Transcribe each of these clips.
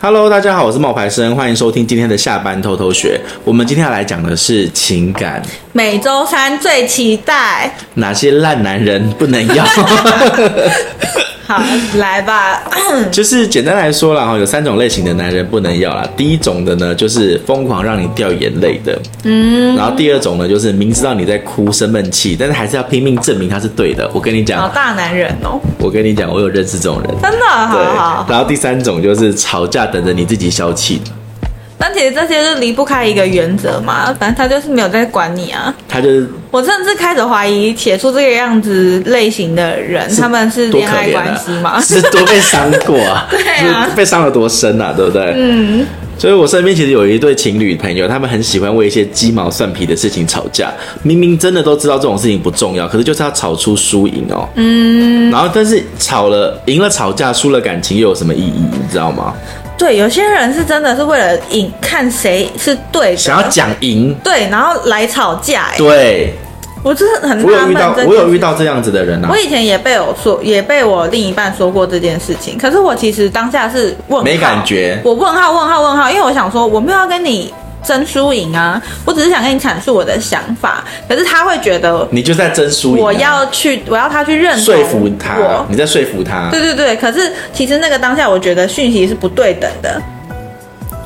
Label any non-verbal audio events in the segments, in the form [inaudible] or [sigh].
Hello，大家好，我是冒牌生，欢迎收听今天的下班偷偷学。我们今天要来讲的是情感，每周三最期待哪些烂男人不能要。[laughs] 好，[laughs] 来吧。[coughs] 就是简单来说啦，哈，有三种类型的男人不能要啦。第一种的呢，就是疯狂让你掉眼泪的，嗯。然后第二种呢，就是明知道你在哭生闷气，但是还是要拼命证明他是对的。我跟你讲，好大男人哦。我跟你讲，我有认识这种人，真的。好好。然后第三种就是吵架等着你自己消气。但其实这些是离不开一个原则嘛，反正他就是没有在管你啊。他就是，我甚至开始怀疑写出这个样子类型的人，他们是恋爱关系吗？是多 [laughs] 被伤过啊？[laughs] 对啊，被伤了多深啊？对不对？嗯。所以我身边其实有一对情侣朋友，他们很喜欢为一些鸡毛蒜皮的事情吵架。明明真的都知道这种事情不重要，可是就是要吵出输赢哦。嗯。然后，但是吵了赢了吵架，输了感情又有什么意义？你知道吗？对，有些人是真的是为了赢，看谁是对的，想要讲赢，对，然后来吵架。对，我真的很我有遇到，我有遇到这样子的人啊。我以前也被我说，也被我另一半说过这件事情。可是我其实当下是问号，没感觉。我问号，问号，问号，因为我想说，我没有要跟你。争输赢啊！我只是想跟你阐述我的想法，可是他会觉得你就在争输赢。我要去，我要他去认同说服他，你在说服他。对对对，可是其实那个当下，我觉得讯息是不对等的。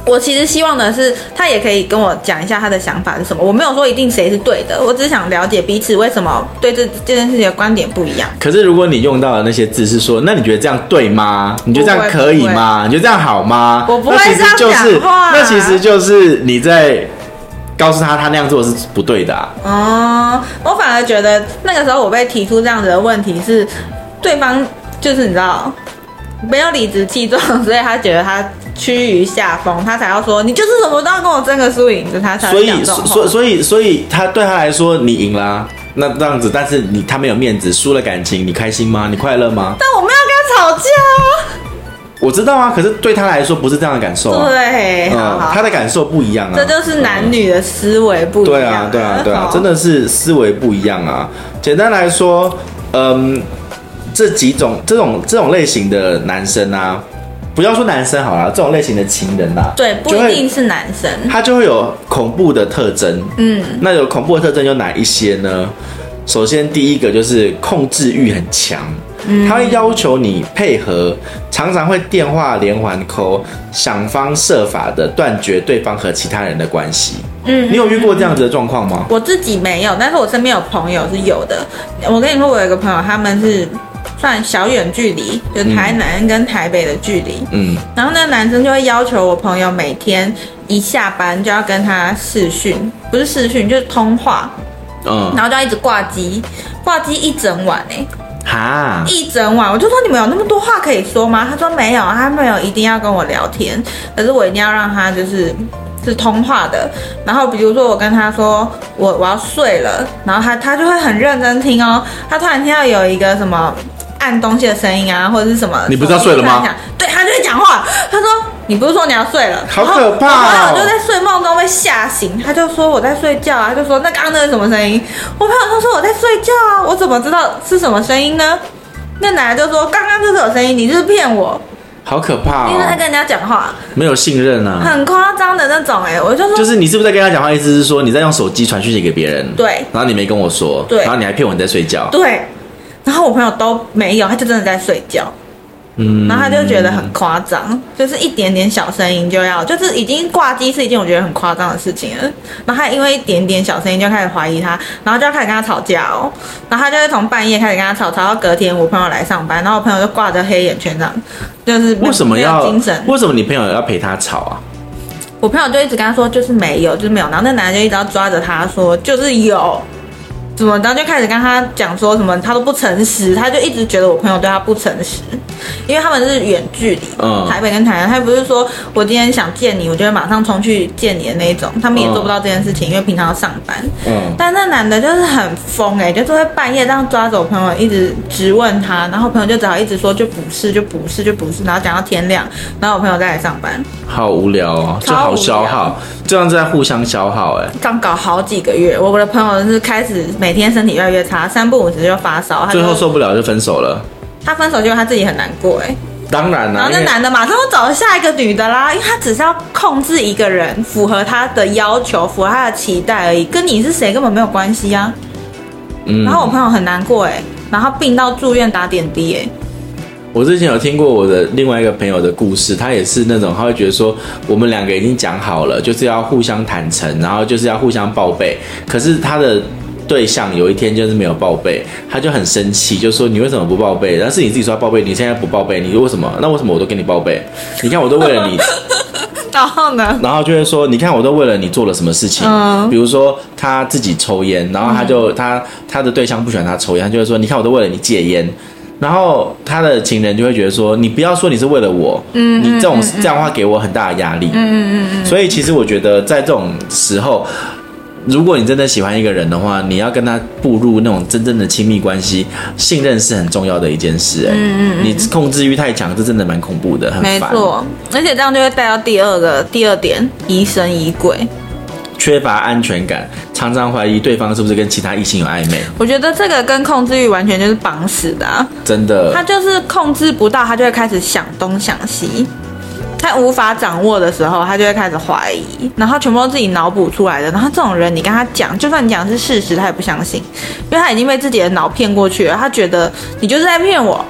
我其实希望的是，他也可以跟我讲一下他的想法是什么。我没有说一定谁是对的，我只是想了解彼此为什么对这这件事情的观点不一样。可是如果你用到的那些字是说，那你觉得这样对吗？你觉得这样可以吗？你觉得这样好吗？我不会这样讲话。那其实就是你在告诉他，他那样做是不对的啊。哦，我反而觉得那个时候我被提出这样子的问题是，对方就是你知道没有理直气壮，所以他觉得他。趋于下风，他才要说你就是什么都要跟我争个输赢，就他才。所以，所以，所以他对他来说，你赢啦，那这样子，但是你他没有面子，输了感情，你开心吗？你快乐吗？但我们要跟他吵架啊。我知道啊，可是对他来说不是这样的感受啊。对，嗯，他的感受不一样啊。这就是男女的思维不一样。对啊，对啊，对啊，真的是思维不一样啊。简单来说，嗯，这几种这种这种类型的男生啊。不要说男生好了，这种类型的情人啦，对，不一定是男生，他就会有恐怖的特征。嗯，那有恐怖的特征有哪一些呢？首先，第一个就是控制欲很强，嗯，他会要求你配合，常常会电话连环 call，想方设法的断绝对方和其他人的关系。嗯，你有遇过这样子的状况吗？我自己没有，但是我身边有朋友是有的。我跟你说，我有一个朋友，他们是。算小远距离，就台南跟台北的距离。嗯，然后那个男生就会要求我朋友每天一下班就要跟他视讯，不是视讯就是通话。嗯，然后就要一直挂机，挂机一整晚哎、欸。哈，一整晚，我就说你们有那么多话可以说吗？他说没有，他没有一定要跟我聊天，可是我一定要让他就是是通话的。然后比如说我跟他说我我要睡了，然后他他就会很认真听哦。他突然听到有一个什么。按东西的声音啊，或者是什么？你不是要睡了吗？对，他就会讲话。他说：“你不是说你要睡了？”好可怕哦！我朋友就在睡梦中被吓醒，他就说：“我在睡觉啊。”他就说：“那刚刚那是什么声音？”我朋友都说：“我在睡觉啊，我怎么知道是什么声音呢？”那奶奶就说：“刚刚就是有声音，你就是骗我。”好可怕哦！因为他跟人家讲话没有信任啊，很夸张的那种哎，我就说，就是你是不是在跟他讲话？意思是说你在用手机传讯息给别人？对，然后你没跟我说，对，然后你还骗我你在睡觉，对。然后我朋友都没有，他就真的在睡觉，嗯，然后他就觉得很夸张，就是一点点小声音就要，就是已经挂机是一件我觉得很夸张的事情了。然后他因为一点点小声音就开始怀疑他，然后就要开始跟他吵架哦。然后他就会从半夜开始跟他吵，吵到隔天我朋友来上班，然后我朋友就挂着黑眼圈这样，就是为什么要精神？为什么你朋友要陪他吵啊？我朋友就一直跟他说就是没有，就是没有，然后那男的就一直要抓着他说就是有。怎么？然后就开始跟他讲说什么，他都不诚实，他就一直觉得我朋友对他不诚实，因为他们是远距离，嗯，台北跟台南，他不是说我今天想见你，我就会马上冲去见你的那一种，他们也做不到这件事情，因为平常要上班，嗯，但那男的就是很疯哎、欸，就是会半夜这样抓着我朋友，一直质问他，然后朋友就只好一直说就不是，就不是，就不是，然后讲到天亮，然后我朋友再来上班，好无聊哦，就好消耗，这样在互相消耗哎、欸，这样搞好几个月，我的朋友是开始。每天身体越来越差，三不五时就发烧，最后受不了就分手了。他分手就他自己很难过哎，当然了，然后那男的马上就找了下一个女的啦，因为他只是要控制一个人，符合他的要求，符合他的期待而已，跟你是谁根本没有关系啊。嗯。然后我朋友很难过哎，然后病到住院打点滴哎。我之前有听过我的另外一个朋友的故事，他也是那种他会觉得说，我们两个已经讲好了，就是要互相坦诚，然后就是要互相报备，可是他的。对象有一天就是没有报备，他就很生气，就说你为什么不报备？但是你自己说要报备，你现在不报备，你为什么？那为什么我都给你报备？你看我都为了你，然后呢？然后就会说，你看我都为了你做了什么事情？[laughs] 嗯，比如说他自己抽烟，然后他就、嗯、他他的对象不喜欢他抽烟，他就会说，你看我都为了你戒烟。然后他的情人就会觉得说，你不要说你是为了我，嗯，你这种这样的话给我很大的压力，嗯嗯嗯嗯。所以其实我觉得在这种时候。如果你真的喜欢一个人的话，你要跟他步入那种真正的亲密关系，信任是很重要的一件事。哎，嗯嗯，你控制欲太强，这真的蛮恐怖的，很烦。没错，而且这样就会带到第二个第二点，疑神疑鬼，缺乏安全感，常常怀疑对方是不是跟其他异性有暧昧。我觉得这个跟控制欲完全就是绑死的啊，真的。他就是控制不到，他就会开始想东想西。他无法掌握的时候，他就会开始怀疑，然后全部都自己脑补出来的。然后这种人，你跟他讲，就算你讲的是事实，他也不相信，因为他已经被自己的脑骗过去了。他觉得你就是在骗我。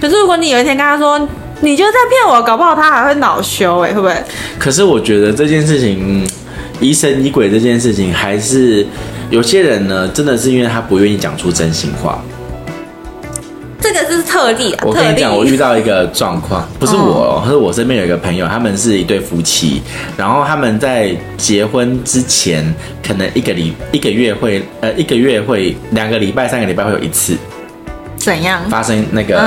可是如果你有一天跟他说你就是在骗我，搞不好他还会恼羞哎，会不会？可是我觉得这件事情疑神疑鬼这件事情，还是有些人呢，真的是因为他不愿意讲出真心话。这个是特例啊！我跟你讲，我遇到一个状况，不是我，是我身边有一个朋友，他们是一对夫妻，然后他们在结婚之前，可能一个礼一个月会，呃，一个月会两个礼拜、三个礼拜会有一次，怎样发生那个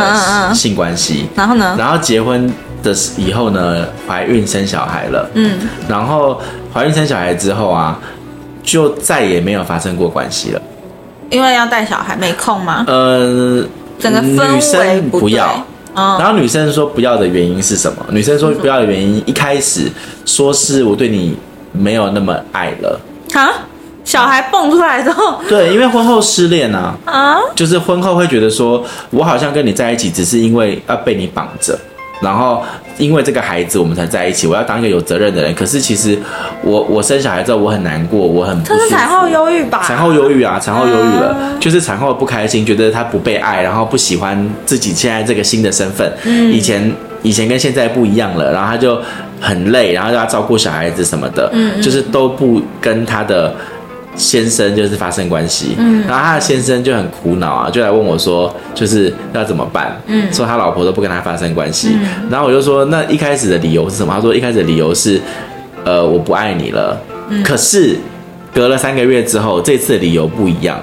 性关系？然后呢？然后结婚的以后呢，怀孕生小孩了，嗯，然后怀孕生小孩之后啊，就再也没有发生过关系了，因为要带小孩，没空吗？呃。整个女生不要，然后女生说不要的原因是什么？女生说不要的原因，一开始说是我对你没有那么爱了。啊？小孩蹦出来之后？对，因为婚后失恋啊，啊，就是婚后会觉得说，我好像跟你在一起，只是因为要被你绑着。然后因为这个孩子，我们才在一起。我要当一个有责任的人。可是其实我我生小孩之后，我很难过，我很不舒服。这是产后忧郁吧？产后忧郁啊，产后忧郁了，嗯、就是产后不开心，觉得他不被爱，然后不喜欢自己现在这个新的身份。嗯、以前以前跟现在不一样了，然后他就很累，然后要照顾小孩子什么的，就是都不跟他的。先生就是发生关系，嗯，然后他的先生就很苦恼啊，就来问我说，就是要怎么办？嗯，说他老婆都不跟他发生关系，嗯，然后我就说，那一开始的理由是什么？他说一开始的理由是，呃，我不爱你了。嗯，可是隔了三个月之后，这次的理由不一样。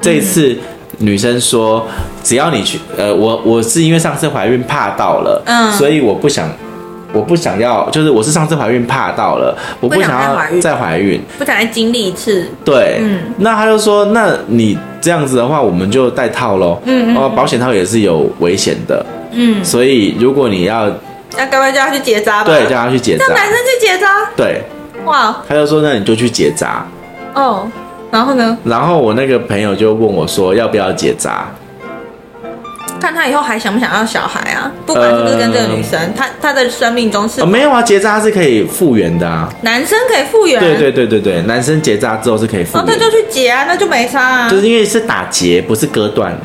这一次女生说，只要你去，呃，我我是因为上次怀孕怕到了，嗯，所以我不想。我不想要，就是我是上次怀孕怕到了，我不想要再怀孕，不想再经历一次。对，嗯，那他就说，那你这样子的话，我们就戴套喽。嗯嗯，哦，保险套也是有危险的。嗯，所以如果你要，那该不会叫他去结扎吧？对，叫他去结扎。让男生去结扎？对。哇。他就说，那你就去结扎。哦，然后呢？然后我那个朋友就问我说，要不要结扎？看他以后还想不想要小孩啊？不管是不是跟这个女生，他他的生命中是没有啊，结扎是可以复原的啊。男生可以复原？对对对对对，男生结扎之后是可以复原。哦，那就去结啊，那就没差啊。就是因为是打结，不是割断，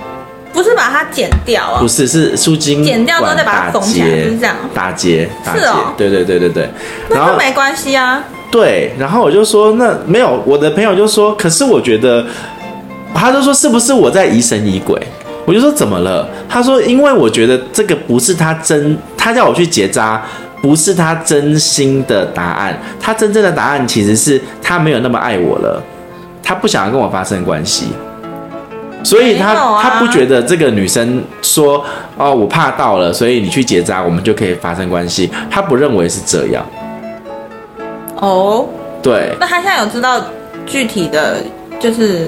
不是把它剪掉啊，不是是输精剪掉之后再把它缝起来，是这样。打结，是哦，对对对对对，那就没关系啊。对，然后我就说那没有，我的朋友就说，可是我觉得，他就说是不是我在疑神疑鬼？我就说怎么了？他说，因为我觉得这个不是他真，他叫我去结扎，不是他真心的答案。他真正的答案其实是他没有那么爱我了，他不想要跟我发生关系，所以他、啊、他不觉得这个女生说哦，我怕到了，所以你去结扎，我们就可以发生关系。他不认为是这样。哦，对。那他现在有知道具体的？就是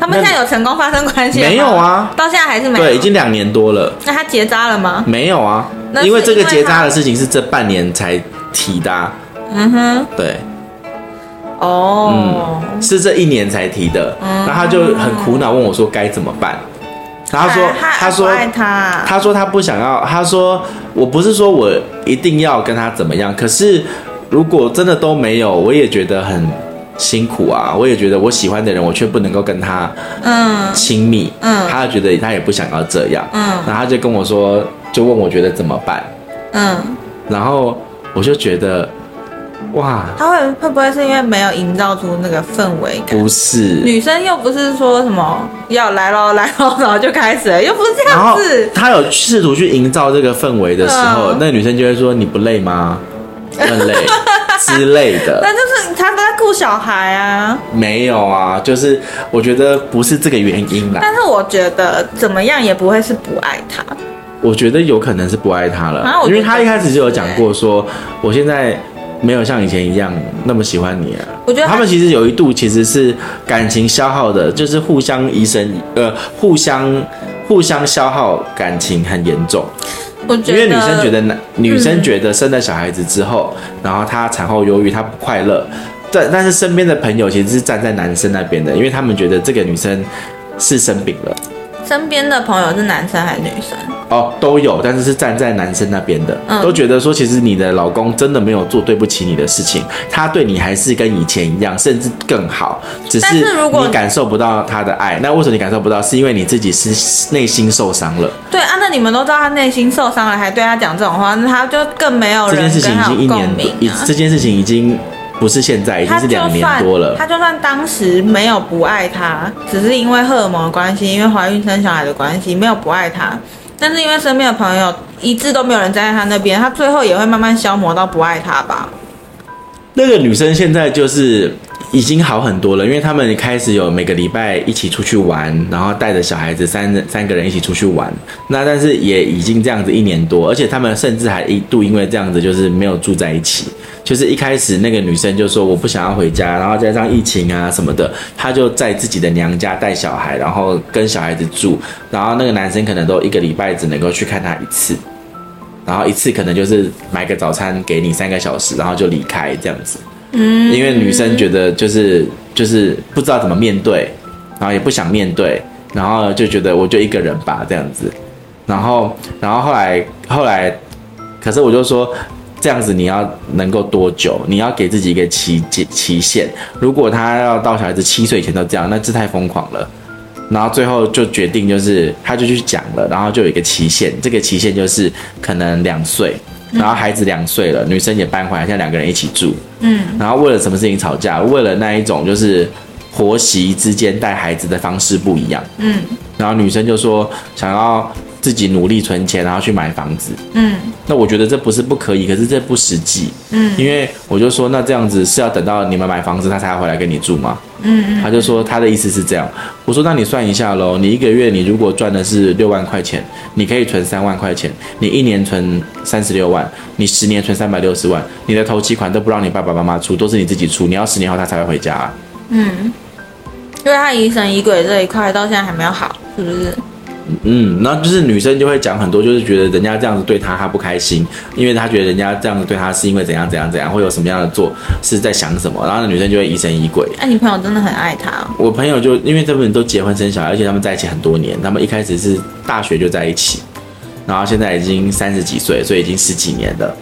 他们现在有成功发生关系没有啊？到现在还是没有。对，已经两年多了。那他结扎了吗？没有啊，因为这个结扎的事情是这半年才提的啊。嗯哼，对。哦，嗯，是这一年才提的。然后他就很苦恼，问我说该怎么办。然后他说，他说，他说他不想要。他说我不是说我一定要跟他怎么样，可是如果真的都没有，我也觉得很辛苦啊。我也觉得我喜欢的人，我却不能够跟他嗯亲密，嗯，他觉得他也不想要这样，嗯，然后他就跟我说，就问我觉得怎么办，嗯，然后我就觉得。哇，他会会不会是因为没有营造出那个氛围感？不是，女生又不是说什么要来喽来喽，然后就开始了，又不是这样子。他有试图去营造这个氛围的时候，嗯、那个女生就会说：“你不累吗？很累 [laughs] [laughs] 之类的。[laughs] ”那就是他都在顾小孩啊。没有啊，就是我觉得不是这个原因啦。但是我觉得怎么样也不会是不爱他。我觉得有可能是不爱他了，啊、因为他一开始就有讲过说，我现在。没有像以前一样那么喜欢你啊！我觉得他们其实有一度其实是感情消耗的，就是互相医生呃，互相互相消耗感情很严重。因为女生觉得男女生觉得生了小孩子之后，然后她产后忧郁，她不快乐。但但是身边的朋友其实是站在男生那边的，因为他们觉得这个女生是生病了。身边的朋友是男生还是女生？哦，都有，但是是站在男生那边的，嗯、都觉得说，其实你的老公真的没有做对不起你的事情，他对你还是跟以前一样，甚至更好，只是你感受不到他的爱。那为什么你感受不到？是因为你自己是内心受伤了。对啊，那你们都知道他内心受伤了，还对他讲这种话，那他就更没有人跟他有共鸣啊。这件事情已经。不是现在，已经是两年多了。他就算当时没有不爱他，只是因为荷尔蒙的关系，因为怀孕生小孩的关系，没有不爱他。但是因为身边的朋友一致都没有人站在他那边，他最后也会慢慢消磨到不爱他吧。那个女生现在就是。已经好很多了，因为他们开始有每个礼拜一起出去玩，然后带着小孩子三三个人一起出去玩。那但是也已经这样子一年多，而且他们甚至还一度因为这样子就是没有住在一起。就是一开始那个女生就说我不想要回家，然后加上疫情啊什么的，她就在自己的娘家带小孩，然后跟小孩子住。然后那个男生可能都一个礼拜只能够去看她一次，然后一次可能就是买个早餐给你三个小时，然后就离开这样子。嗯，因为女生觉得就是就是不知道怎么面对，然后也不想面对，然后就觉得我就一个人吧这样子，然后然后后来后来，可是我就说这样子你要能够多久？你要给自己一个期期限。如果他要到小孩子七岁以前都这样，那这太疯狂了。然后最后就决定就是他就去讲了，然后就有一个期限，这个期限就是可能两岁。然后孩子两岁了，女生也搬回来，现在两个人一起住。嗯，然后为了什么事情吵架？为了那一种就是婆媳之间带孩子的方式不一样。嗯，然后女生就说想要。自己努力存钱，然后去买房子。嗯，那我觉得这不是不可以，可是这不实际。嗯，因为我就说，那这样子是要等到你们买房子，他才要回来跟你住吗？嗯嗯。他就说他的意思是这样。我说那你算一下喽，你一个月你如果赚的是六万块钱，你可以存三万块钱，你一年存三十六万，你十年存三百六十万，你的头期款都不让你爸爸妈妈出，都是你自己出。你要十年后他才会回家啊。嗯，因为他疑神疑鬼这一块到现在还没有好，是不是？嗯，然后就是女生就会讲很多，就是觉得人家这样子对她，她不开心，因为她觉得人家这样子对她是因为怎样怎样怎样，会有什么样的做，是在想什么，然后那女生就会疑神疑鬼。哎，你朋友真的很爱他哦？我朋友就因为这们都结婚生小孩，而且他们在一起很多年，他们一开始是大学就在一起，然后现在已经三十几岁，所以已经十几年了。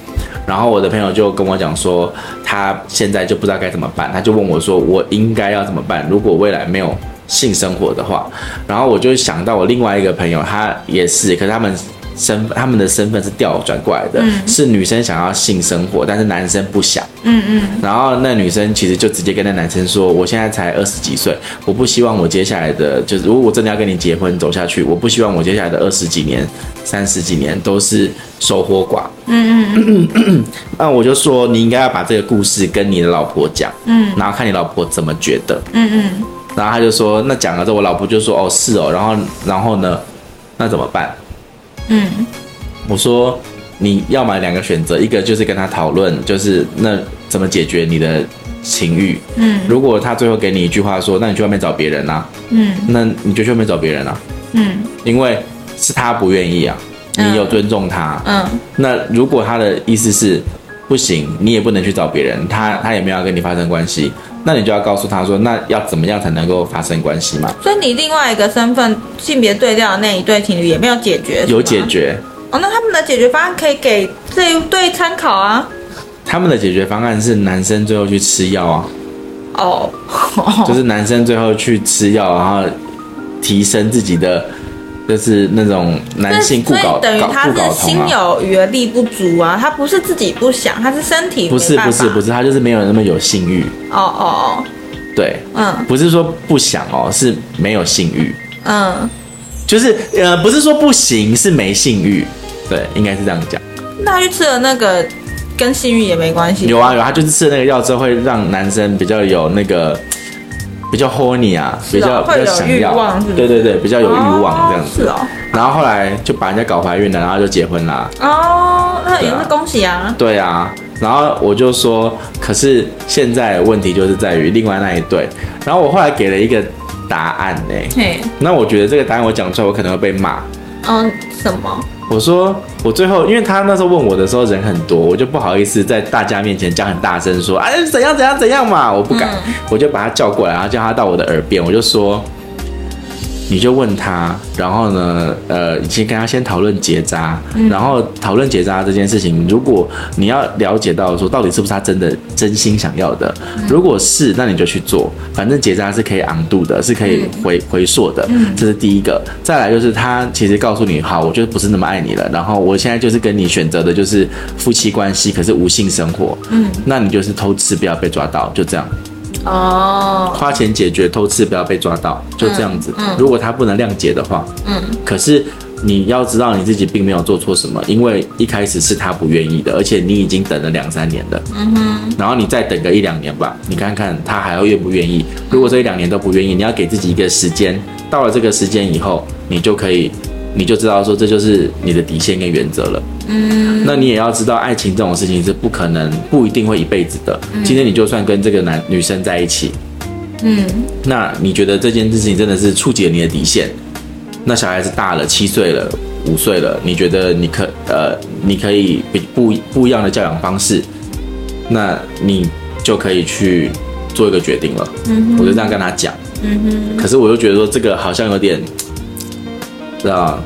然后我的朋友就跟我讲说，他现在就不知道该怎么办，他就问我说，我应该要怎么办？如果未来没有。性生活的话，然后我就想到我另外一个朋友，他也是，可是他们身他们的身份是调转过来的，嗯、是女生想要性生活，但是男生不想。嗯嗯。然后那女生其实就直接跟那男生说：“我现在才二十几岁，我不希望我接下来的，就是如果我真的要跟你结婚走下去，我不希望我接下来的二十几年、三十几年都是守活寡。”嗯嗯嗯。[clears throat] 那我就说你应该要把这个故事跟你的老婆讲，嗯，然后看你老婆怎么觉得。嗯嗯。然后他就说，那讲了之后，我老婆就说，哦，是哦，然后，然后呢，那怎么办？嗯，我说你要买两个选择，一个就是跟他讨论，就是那怎么解决你的情欲。嗯，如果他最后给你一句话说，那你去外面找别人啊。嗯，那你就去外面找别人啊。嗯，因为是他不愿意啊，你有尊重他。嗯，那如果他的意思是不行，你也不能去找别人，他他也没有要跟你发生关系。那你就要告诉他说，那要怎么样才能够发生关系嘛？所以你另外一个身份性别对调的那一对情侣也没有解决，有解决，哦，那他们的解决方案可以给这一对参考啊。他们的解决方案是男生最后去吃药啊。哦，就是男生最后去吃药，然后提升自己的，就是那种男性固搞，等于他是心有余而力不足啊，他不是自己不想，他是身体不是不是不是，他就是没有那么有性欲。哦哦哦，对，嗯，不是说不想哦，是没有性欲。嗯，就是呃，不是说不行，是没性欲。对，应该是这样讲。那他去吃了那个。跟性欲也没关系。有啊有，他就是吃了那个药之后，会让男生比较有那个比较 horny 啊，比较比较想要，对对对，比较有欲望这样子。是哦。然后后来就把人家搞怀孕了，然后就结婚啦。哦，那也是恭喜啊。对啊。然后我就说，可是现在问题就是在于另外那一对。然后我后来给了一个答案呢。欸。那我觉得这个答案我讲出来，我可能会被骂。嗯，什么？我说，我最后，因为他那时候问我的时候人很多，我就不好意思在大家面前讲很大声说，哎，怎样怎样怎样嘛，我不敢，嗯、我就把他叫过来，然后叫他到我的耳边，我就说。你就问他，然后呢，呃，先跟他先讨论结扎，嗯、然后讨论结扎这件事情。如果你要了解到说到底是不是他真的真心想要的，嗯、如果是，那你就去做，反正结扎是可以 undo 的，是可以回、嗯、回溯的，嗯、这是第一个。再来就是他其实告诉你，好，我就不是那么爱你了，然后我现在就是跟你选择的就是夫妻关系，可是无性生活，嗯，那你就是偷吃，不要被抓到，就这样。哦，花钱解决偷吃，不要被抓到，就这样子。嗯嗯、如果他不能谅解的话，嗯，可是你要知道你自己并没有做错什么，因为一开始是他不愿意的，而且你已经等了两三年了，嗯哼，然后你再等个一两年吧，你看看他还要愿不愿意。如果这一两年都不愿意，你要给自己一个时间，到了这个时间以后，你就可以。你就知道说，这就是你的底线跟原则了。嗯，那你也要知道，爱情这种事情是不可能、不一定会一辈子的。嗯、今天你就算跟这个男女生在一起，嗯，那你觉得这件事情真的是触及了你的底线？那小孩子大了，七岁了，五岁了，你觉得你可呃，你可以不不不一样的教养方式，那你就可以去做一个决定了。嗯，我就这样跟他讲。嗯哼，可是我又觉得说，这个好像有点。知道，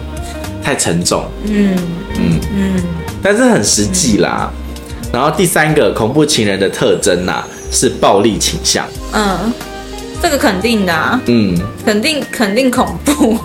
太沉重。嗯嗯嗯，但是很实际啦。嗯、然后第三个恐怖情人的特征呐、啊，是暴力倾向。嗯，这个肯定的、啊。嗯，肯定肯定恐怖。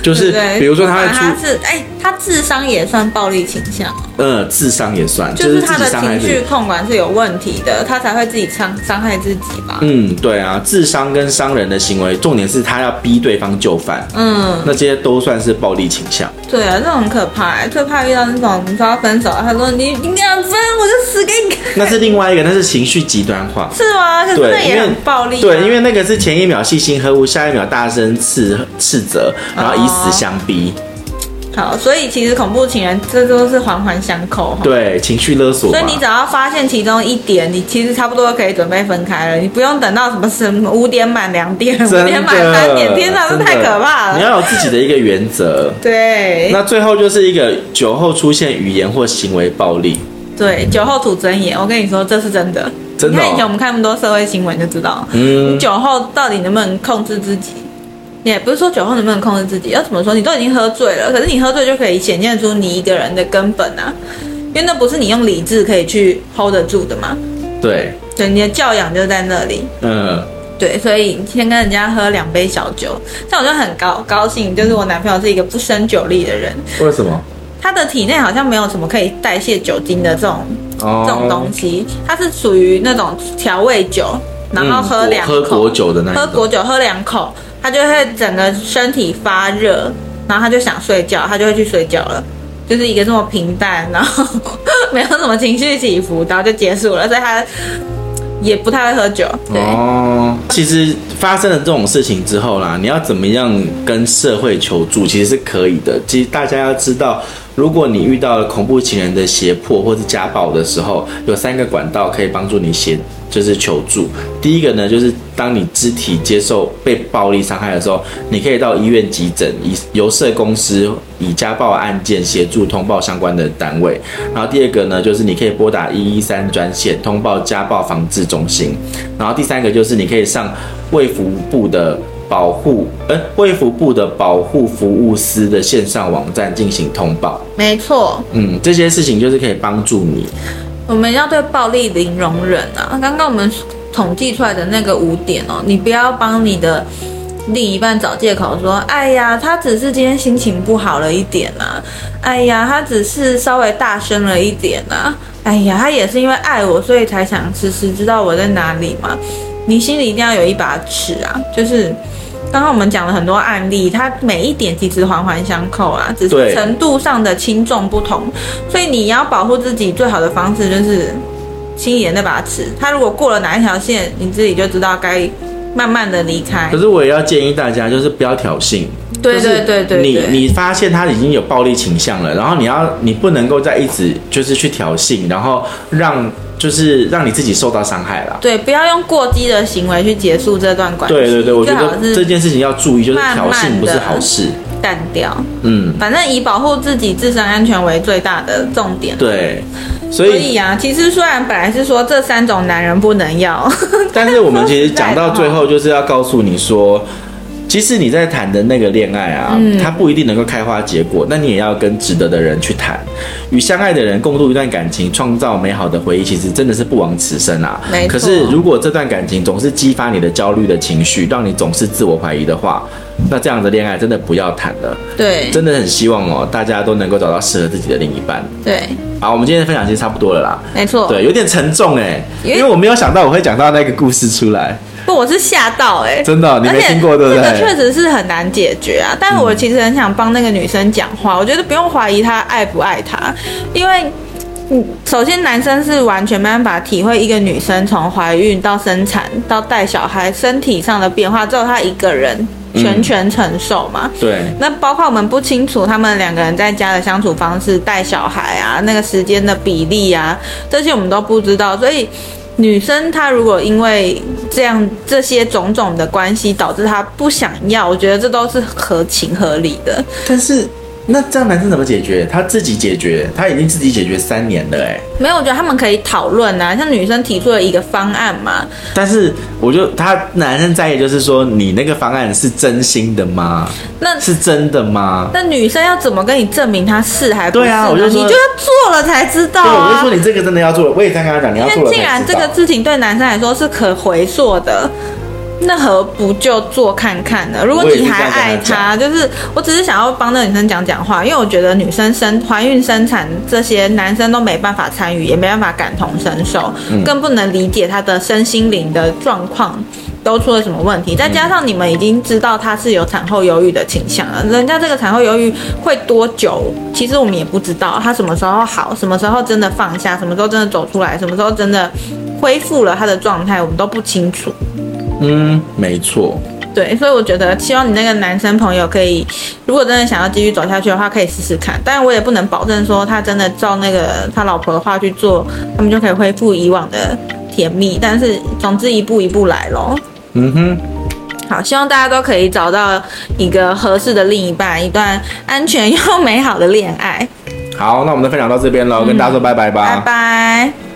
就是，比如说他会出，他是哎，他智商也算暴力倾向。呃，智商也算，就是他的情绪控管是有问题的，他才会自己伤伤害自己吧？嗯，对啊，智商跟伤人的行为，重点是他要逼对方就范。嗯，那这些都算是暴力倾向。对啊，这种很可怕，最怕遇到那种你说要分手，他说你你要分，我就死给你看。那是另外一个，那是情绪极端化。是吗？可是那也很暴力啊。对，因为那个是前一秒细心呵护，下一秒大声斥斥责，然后以死相逼。好，所以其实恐怖情人这都是环环相扣，对，情绪勒索。所以你只要发现其中一点，你其实差不多可以准备分开了，你不用等到什么什么五点满两点，[laughs] 五点满三点，天哪，这太可怕了。你要有自己的一个原则。对。那最后就是一个酒后出现语言或行为暴力。对，酒后吐真言，我跟你说这是真的。真的哦？你看以前我们看那么多社会新闻就知道，嗯，你酒后到底能不能控制自己？也不是说酒后能不能控制自己，要怎么说？你都已经喝醉了，可是你喝醉就可以显现出你一个人的根本啊，因为那不是你用理智可以去 hold 得住的嘛。对，对，你的教养就在那里。嗯，对，所以先跟人家喝两杯小酒，这样我就很高高兴。就是我男朋友是一个不生酒力的人。为什么？他的体内好像没有什么可以代谢酒精的这种、哦、这种东西，他是属于那种调味酒，然后喝两喝果酒的那喝果酒喝两口。他就会整个身体发热，然后他就想睡觉，他就会去睡觉了，就是一个这么平淡，然后 [laughs] 没有什么情绪起伏，然后就结束了。所以他也不太会喝酒。对哦，其实发生了这种事情之后啦，你要怎么样跟社会求助，其实是可以的。其实大家要知道，如果你遇到了恐怖情人的胁迫或是家暴的时候，有三个管道可以帮助你协。就是求助。第一个呢，就是当你肢体接受被暴力伤害的时候，你可以到医院急诊，以由社公司以家暴案件协助通报相关的单位。然后第二个呢，就是你可以拨打一一三专线通报家暴防治中心。然后第三个就是你可以上卫福部的。保护，呃，卫福部的保护服务司的线上网站进行通报。没错，嗯，这些事情就是可以帮助你。我们要对暴力零容忍啊！刚刚我们统计出来的那个五点哦，你不要帮你的另一半找借口说，哎呀，他只是今天心情不好了一点啊，哎呀，他只是稍微大声了一点啊，哎呀，他也是因为爱我，所以才想时时知道我在哪里嘛。你心里一定要有一把尺啊！就是刚刚我们讲了很多案例，它每一点其实环环相扣啊，只是程度上的轻重不同。所以你要保护自己最好的方式就是心里的那把尺。它如果过了哪一条线，你自己就知道该慢慢的离开。可是我也要建议大家，就是不要挑衅。对对对对，你你发现他已经有暴力倾向了，然后你要你不能够再一直就是去挑衅，然后让。就是让你自己受到伤害了。对，不要用过激的行为去结束这段关系。对对对，我觉得这件事情要注意，就是挑衅不是好事。淡掉。嗯，反正以保护自己自身安全为最大的重点。对，所以，所以啊，其实虽然本来是说这三种男人不能要，[laughs] 但是我们其实讲到 [laughs] 最后就是要告诉你说。其实你在谈的那个恋爱啊，嗯，它不一定能够开花结果，那你也要跟值得的人去谈，与相爱的人共度一段感情，创造美好的回忆，其实真的是不枉此生啊。可是如果这段感情总是激发你的焦虑的情绪，让你总是自我怀疑的话，那这样的恋爱真的不要谈了。对，真的很希望哦，大家都能够找到适合自己的另一半。对，好，我们今天的分享其实差不多了啦。没错。对，有点沉重哎，因为我没有想到我会讲到那个故事出来。不，我是吓到哎、欸，真的，你没听过对不对？这个确实是很难解决啊。但我其实很想帮那个女生讲话，我觉得不用怀疑她爱不爱他，因为，嗯，首先男生是完全没办法体会一个女生从怀孕到生产到带小孩身体上的变化，只有他一个人全权承受嘛。对。那包括我们不清楚他们两个人在家的相处方式、带小孩啊，那个时间的比例啊，这些我们都不知道，所以。女生她如果因为这样这些种种的关系导致她不想要，我觉得这都是合情合理的。但是。那这样男生怎么解决？他自己解决，他已经自己解决三年了，哎，没有，我觉得他们可以讨论啊，像女生提出了一个方案嘛。但是，我就他男生在意，就是说，你那个方案是真心的吗？那是真的吗？那女生要怎么跟你证明他是还不是？对啊，我就说你就要做了才知道啊。对，我就说你这个真的要做了，我也在跟他讲，你要做了。因为既然这个事情对男生来说是可回溯的。那何不就做看看呢？如果你还爱他，就是我只是想要帮那个女生讲讲话，因为我觉得女生生怀孕、生产这些，男生都没办法参与，也没办法感同身受，更不能理解他的身心灵的状况都出了什么问题。再加上你们已经知道他是有产后忧郁的倾向了，人家这个产后忧郁会多久？其实我们也不知道，他什么时候好，什么时候真的放下，什么时候真的走出来，什么时候真的恢复了他的状态，我们都不清楚。嗯，没错。对，所以我觉得，希望你那个男生朋友可以，如果真的想要继续走下去的话，可以试试看。当然，我也不能保证说他真的照那个他老婆的话去做，他们就可以恢复以往的甜蜜。但是，总之一步一步来咯。嗯哼。好，希望大家都可以找到一个合适的另一半，一段安全又美好的恋爱。好，那我们的分享到这边喽，跟大家说拜拜吧。拜拜。